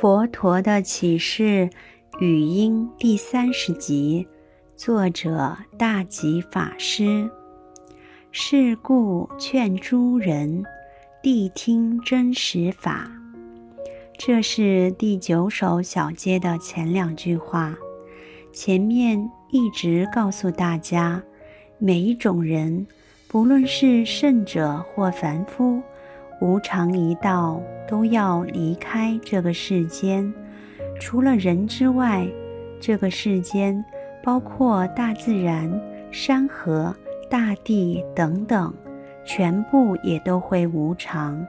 佛陀的启示语音第三十集，作者大吉法师。是故劝诸人谛听真实法。这是第九首小节的前两句话。前面一直告诉大家，每一种人，不论是圣者或凡夫，无常一到，都要离开这个世间。除了人之外，这个世间包括大自然、山河、大地等等，全部也都会无常。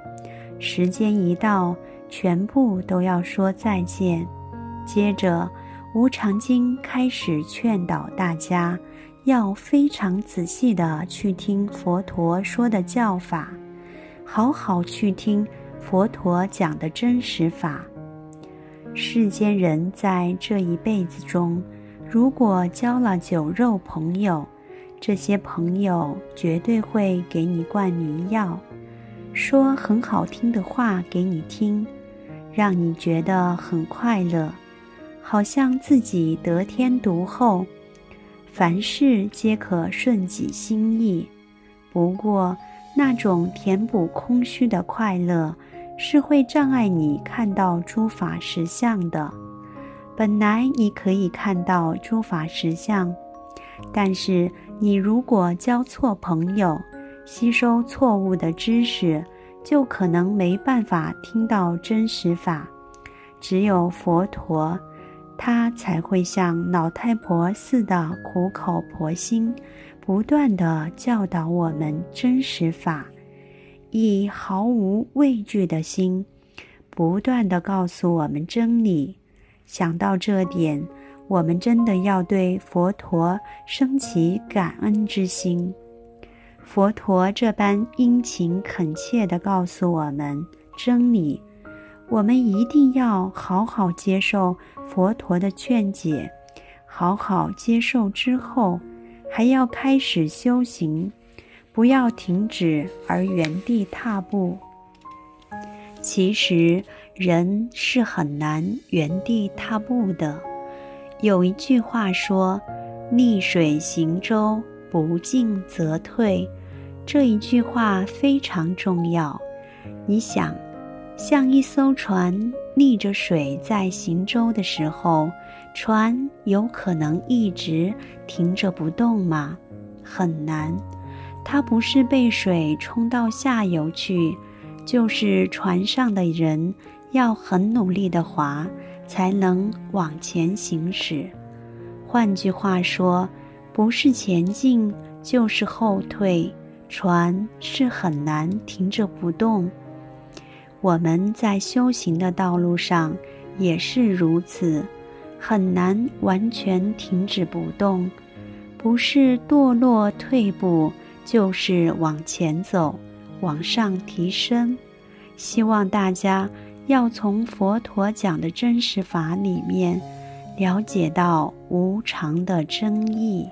时间一到，全部都要说再见。接着，《无常经》开始劝导大家，要非常仔细地去听佛陀说的教法，好好去听佛陀讲的真实法。世间人在这一辈子中，如果交了酒肉朋友，这些朋友绝对会给你灌迷药，说很好听的话给你听，让你觉得很快乐。好像自己得天独厚，凡事皆可顺己心意。不过，那种填补空虚的快乐，是会障碍你看到诸法实相的。本来你可以看到诸法实相，但是你如果交错朋友，吸收错误的知识，就可能没办法听到真实法。只有佛陀。他才会像老太婆似的苦口婆心，不断地教导我们真实法，以毫无畏惧的心，不断地告诉我们真理。想到这点，我们真的要对佛陀升起感恩之心。佛陀这般殷勤恳切地告诉我们真理。我们一定要好好接受佛陀的劝解，好好接受之后，还要开始修行，不要停止而原地踏步。其实人是很难原地踏步的。有一句话说：“逆水行舟，不进则退。”这一句话非常重要。你想。像一艘船逆着水在行舟的时候，船有可能一直停着不动吗？很难。它不是被水冲到下游去，就是船上的人要很努力地划，才能往前行驶。换句话说，不是前进就是后退，船是很难停着不动。我们在修行的道路上也是如此，很难完全停止不动，不是堕落退步，就是往前走，往上提升。希望大家要从佛陀讲的真实法里面了解到无常的真义。